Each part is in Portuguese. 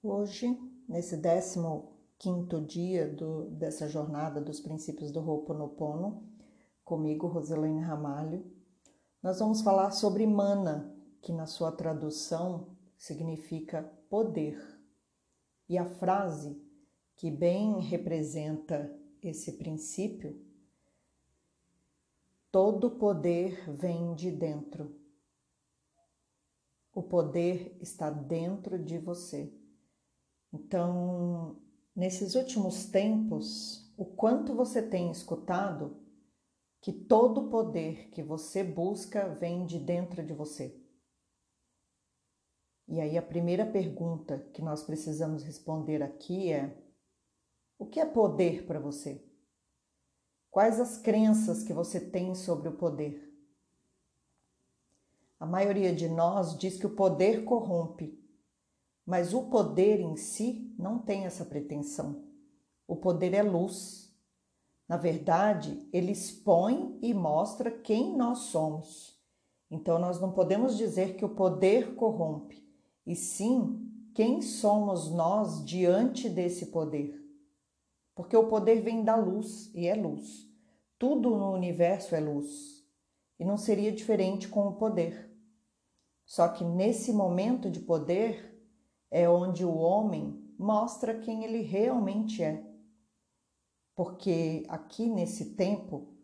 Hoje, nesse 15 dia do, dessa jornada dos princípios do Ho'oponopono, comigo, Roselaine Ramalho, nós vamos falar sobre mana, que na sua tradução significa poder. E a frase que bem representa esse princípio, todo poder vem de dentro. O poder está dentro de você. Então, nesses últimos tempos, o quanto você tem escutado que todo poder que você busca vem de dentro de você. E aí a primeira pergunta que nós precisamos responder aqui é: o que é poder para você? Quais as crenças que você tem sobre o poder? A maioria de nós diz que o poder corrompe, mas o poder em si não tem essa pretensão. O poder é luz. Na verdade, ele expõe e mostra quem nós somos. Então, nós não podemos dizer que o poder corrompe, e sim quem somos nós diante desse poder. Porque o poder vem da luz e é luz. Tudo no universo é luz. E não seria diferente com o poder. Só que nesse momento de poder, é onde o homem mostra quem ele realmente é. Porque aqui nesse tempo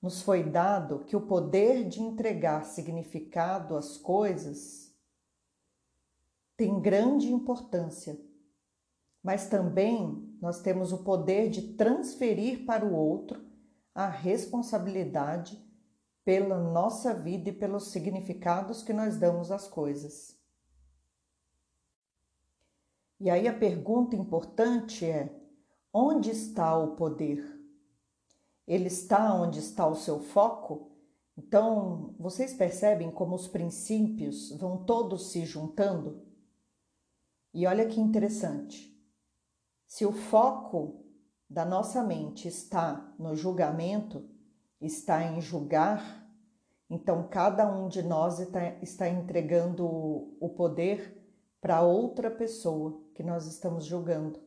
nos foi dado que o poder de entregar significado às coisas tem grande importância, mas também nós temos o poder de transferir para o outro a responsabilidade pela nossa vida e pelos significados que nós damos às coisas. E aí a pergunta importante é: onde está o poder? Ele está onde está o seu foco? Então, vocês percebem como os princípios vão todos se juntando? E olha que interessante. Se o foco da nossa mente está no julgamento, está em julgar, então cada um de nós está, entregando o poder para outra pessoa que nós estamos julgando.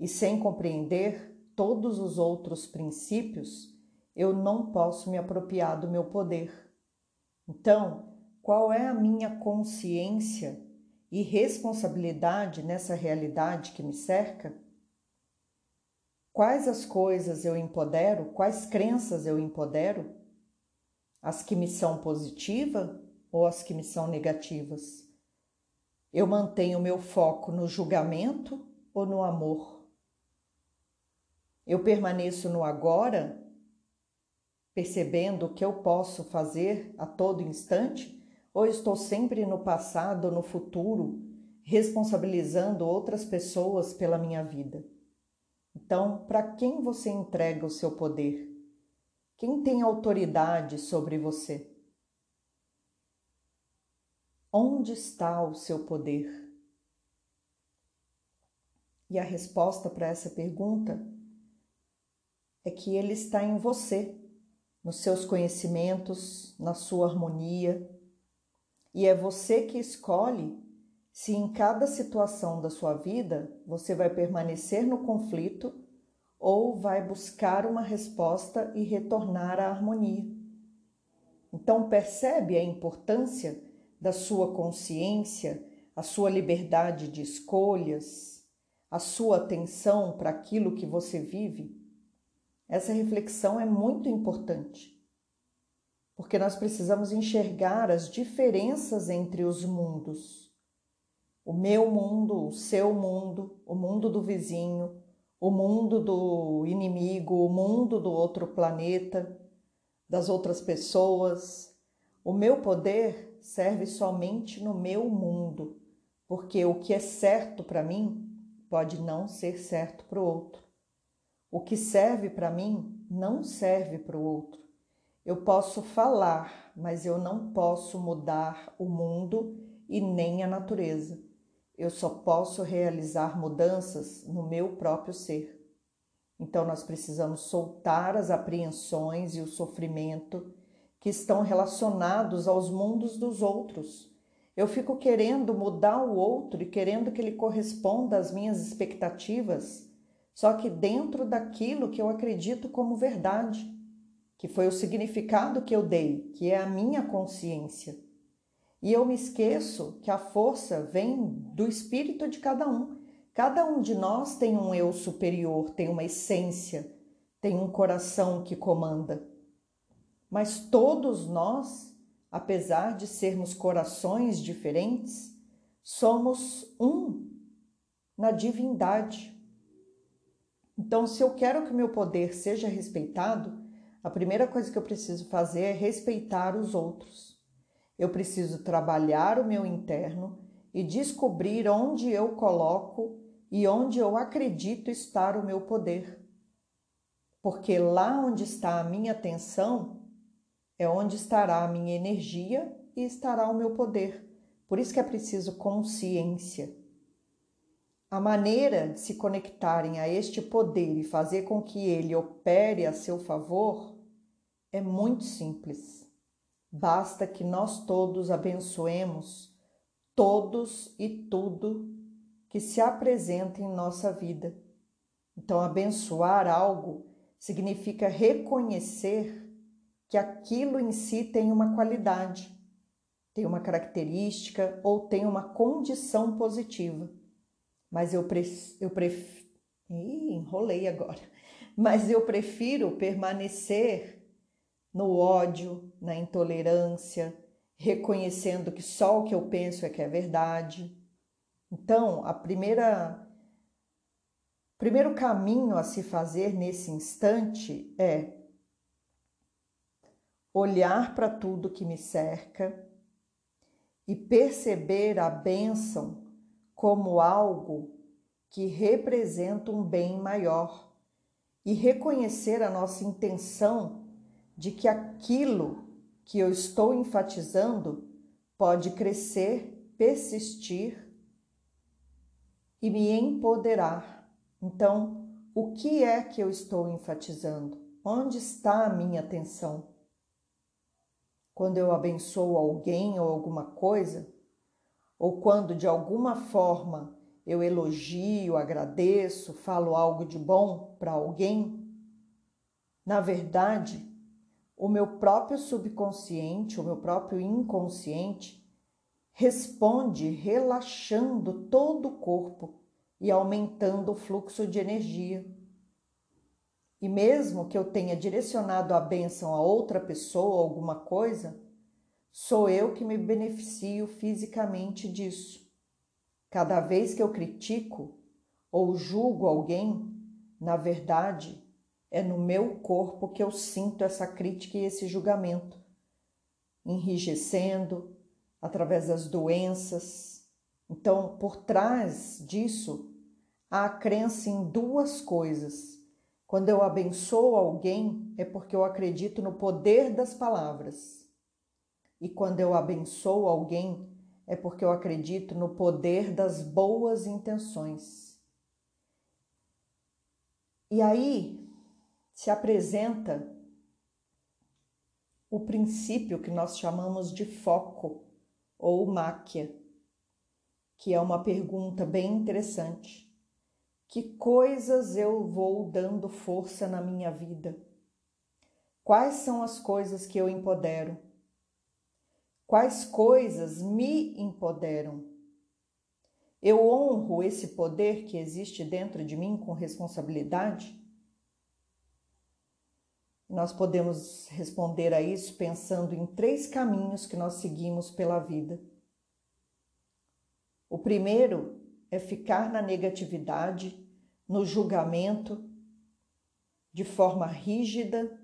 E sem compreender todos os outros princípios, eu não posso me apropriar do meu poder. Então, qual é a minha consciência e responsabilidade nessa realidade que me cerca? Quais as coisas eu empodero? Quais crenças eu empodero? As que me são positivas ou as que me são negativas? Eu mantenho meu foco no julgamento ou no amor? Eu permaneço no agora, percebendo o que eu posso fazer a todo instante? Ou estou sempre no passado ou no futuro, responsabilizando outras pessoas pela minha vida? Então, para quem você entrega o seu poder? Quem tem autoridade sobre você? Onde está o seu poder? E a resposta para essa pergunta é que ele está em você, nos seus conhecimentos, na sua harmonia, e é você que escolhe se em cada situação da sua vida você vai permanecer no conflito ou vai buscar uma resposta e retornar à harmonia. Então percebe a importância da sua consciência, a sua liberdade de escolhas, a sua atenção para aquilo que você vive? Essa reflexão é muito importante, porque nós precisamos enxergar as diferenças entre os mundos. O meu mundo, o seu mundo, o mundo do vizinho, o mundo do inimigo, o mundo do outro planeta, das outras pessoas. O meu poder serve somente no meu mundo, porque o que é certo para mim pode não ser certo para o outro. O que serve para mim não serve para o outro. Eu posso falar, mas eu não posso mudar o mundo e nem a natureza. Eu só posso realizar mudanças no meu próprio ser. Então, nós precisamos soltar as apreensões e o sofrimento que estão relacionados aos mundos dos outros. Eu fico querendo mudar o outro e querendo que ele corresponda às minhas expectativas, só que dentro daquilo que eu acredito como verdade, que foi o significado que eu dei, que é a minha consciência. E eu me esqueço que a força vem do espírito de cada um. Cada um de nós tem um eu superior, tem uma essência, tem um coração que comanda. Mas todos nós apesar de sermos corações diferentes, somos um na divindade. Então, se eu quero que o meu poder seja respeitado, a primeira coisa que eu preciso fazer é respeitar os outros. Eu preciso trabalhar o meu interno e descobrir onde eu coloco e onde eu acredito estar o meu poder. Porque lá onde está a minha atenção, é onde estará a minha energia e estará o meu poder. Por isso que é preciso consciência. A maneira de se conectarem a este poder e fazer com que ele opere a seu favor é muito simples. Basta que nós todos abençoemos todos e tudo que se apresenta em nossa vida. Então, abençoar algo significa reconhecer que aquilo em si tem uma qualidade, tem uma característica ou tem uma condição positiva. Mas eu, pre eu prefiro. enrolei agora. Mas eu prefiro permanecer no ódio, na intolerância, reconhecendo que só o que eu penso é que é verdade. Então, a primeira primeiro caminho a se fazer nesse instante é olhar para tudo que me cerca e perceber a bênção como algo que representa um bem maior e reconhecer a nossa intenção de que aquilo que eu estou enfatizando pode crescer, persistir e me empoderar. Então, o que é que eu estou enfatizando? Onde está a minha atenção? Quando eu abençoo alguém ou alguma coisa, ou quando de alguma forma eu elogio, agradeço, falo algo de bom para alguém, na verdade, o meu próprio subconsciente, o meu próprio inconsciente responde relaxando todo o corpo e aumentando o fluxo de energia. E mesmo que eu tenha direcionado a bênção a outra pessoa, alguma coisa, sou eu que me beneficio fisicamente disso. Cada vez que eu critico ou julgo alguém, na verdade, é no meu corpo que eu sinto essa crítica e esse julgamento, enrijecendo através das doenças. Então, por trás disso, há a crença em duas coisas quando eu abençoo alguém, é porque eu acredito no poder das palavras. E quando eu abençoo alguém, é porque eu acredito no poder das boas intenções. E aí se apresenta o princípio que nós chamamos de foco ou máquia, que é uma pergunta bem interessante. Que coisas eu vou dando força na minha vida? Quais são as coisas que eu empodero? Quais coisas me empoderam? Eu honro esse poder que existe dentro de mim com responsabilidade? Nós podemos responder a isso pensando em três caminhos que nós seguimos pela vida. O primeiro é ficar na negatividade, no julgamento, de forma rígida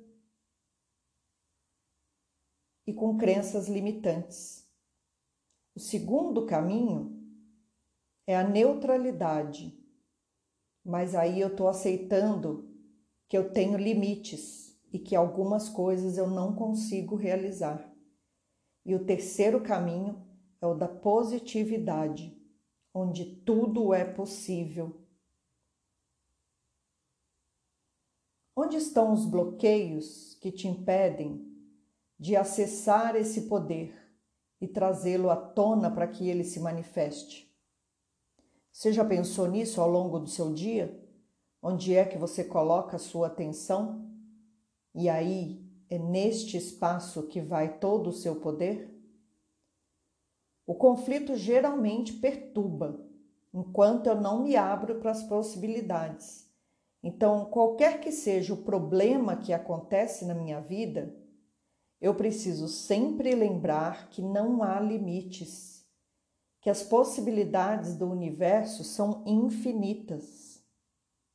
e com crenças limitantes. O segundo caminho é a neutralidade, mas aí eu estou aceitando que eu tenho limites e que algumas coisas eu não consigo realizar. E o terceiro caminho é o da positividade onde tudo é possível. Onde estão os bloqueios que te impedem de acessar esse poder e trazê-lo à tona para que ele se manifeste. Você já pensou nisso ao longo do seu dia? Onde é que você coloca a sua atenção? E aí é neste espaço que vai todo o seu poder? O conflito geralmente perturba, enquanto eu não me abro para as possibilidades. Então, qualquer que seja o problema que acontece na minha vida, eu preciso sempre lembrar que não há limites, que as possibilidades do universo são infinitas.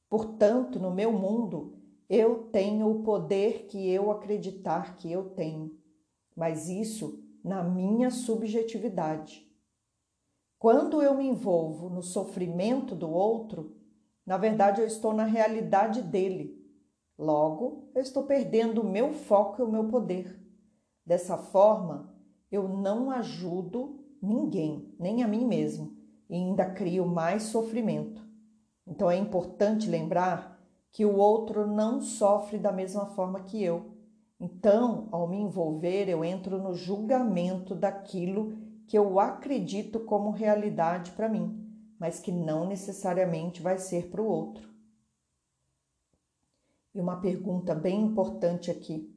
Portanto, no meu mundo, eu tenho o poder que eu acreditar que eu tenho, mas isso na minha subjetividade. Quando eu me envolvo no sofrimento do outro, na verdade eu estou na realidade dele. Logo, eu estou perdendo o meu foco e o meu poder. Dessa forma, eu não ajudo ninguém, nem a mim mesmo, e ainda crio mais sofrimento. Então é importante lembrar que o outro não sofre da mesma forma que eu. Então, ao me envolver, eu entro no julgamento daquilo que eu acredito como realidade para mim, mas que não necessariamente vai ser para o outro. E uma pergunta bem importante aqui: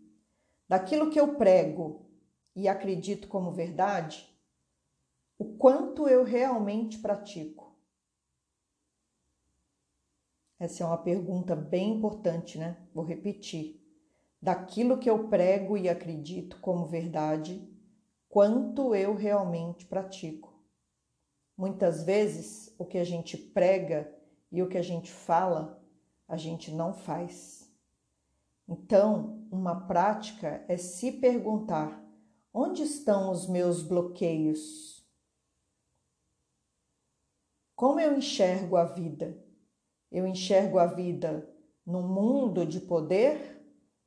daquilo que eu prego e acredito como verdade, o quanto eu realmente pratico? Essa é uma pergunta bem importante, né? Vou repetir. Daquilo que eu prego e acredito como verdade, quanto eu realmente pratico? Muitas vezes o que a gente prega e o que a gente fala, a gente não faz. Então, uma prática é se perguntar: onde estão os meus bloqueios? Como eu enxergo a vida? Eu enxergo a vida num mundo de poder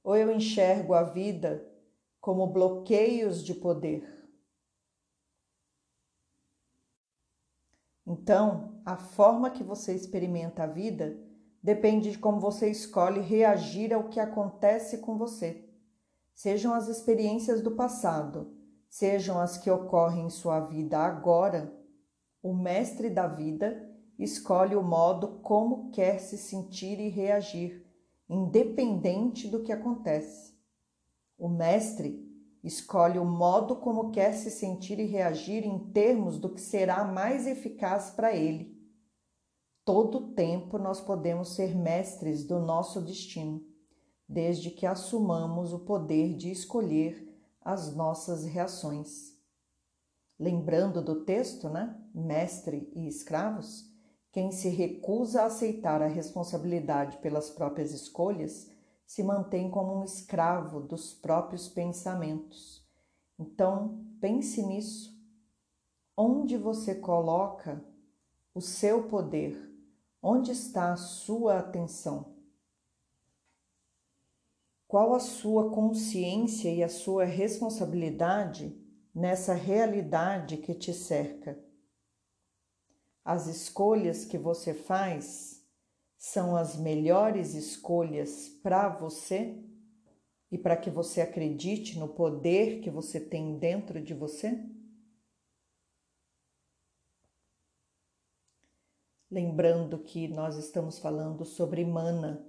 ou eu enxergo a vida como bloqueios de poder? Então, a forma que você experimenta a vida depende de como você escolhe reagir ao que acontece com você. Sejam as experiências do passado, sejam as que ocorrem em sua vida agora, o mestre da vida escolhe o modo como quer se sentir e reagir, independente do que acontece. O mestre escolhe o modo como quer se sentir e reagir em termos do que será mais eficaz para ele. Todo tempo nós podemos ser mestres do nosso destino, desde que assumamos o poder de escolher as nossas reações. Lembrando do texto, né? Mestre e escravos, quem se recusa a aceitar a responsabilidade pelas próprias escolhas se mantém como um escravo dos próprios pensamentos. Então, pense nisso. Onde você coloca o seu poder? Onde está a sua atenção? Qual a sua consciência e a sua responsabilidade nessa realidade que te cerca? As escolhas que você faz são as melhores escolhas para você e para que você acredite no poder que você tem dentro de você? Lembrando que nós estamos falando sobre mana,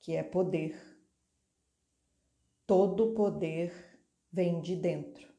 que é poder. Todo poder vem de dentro.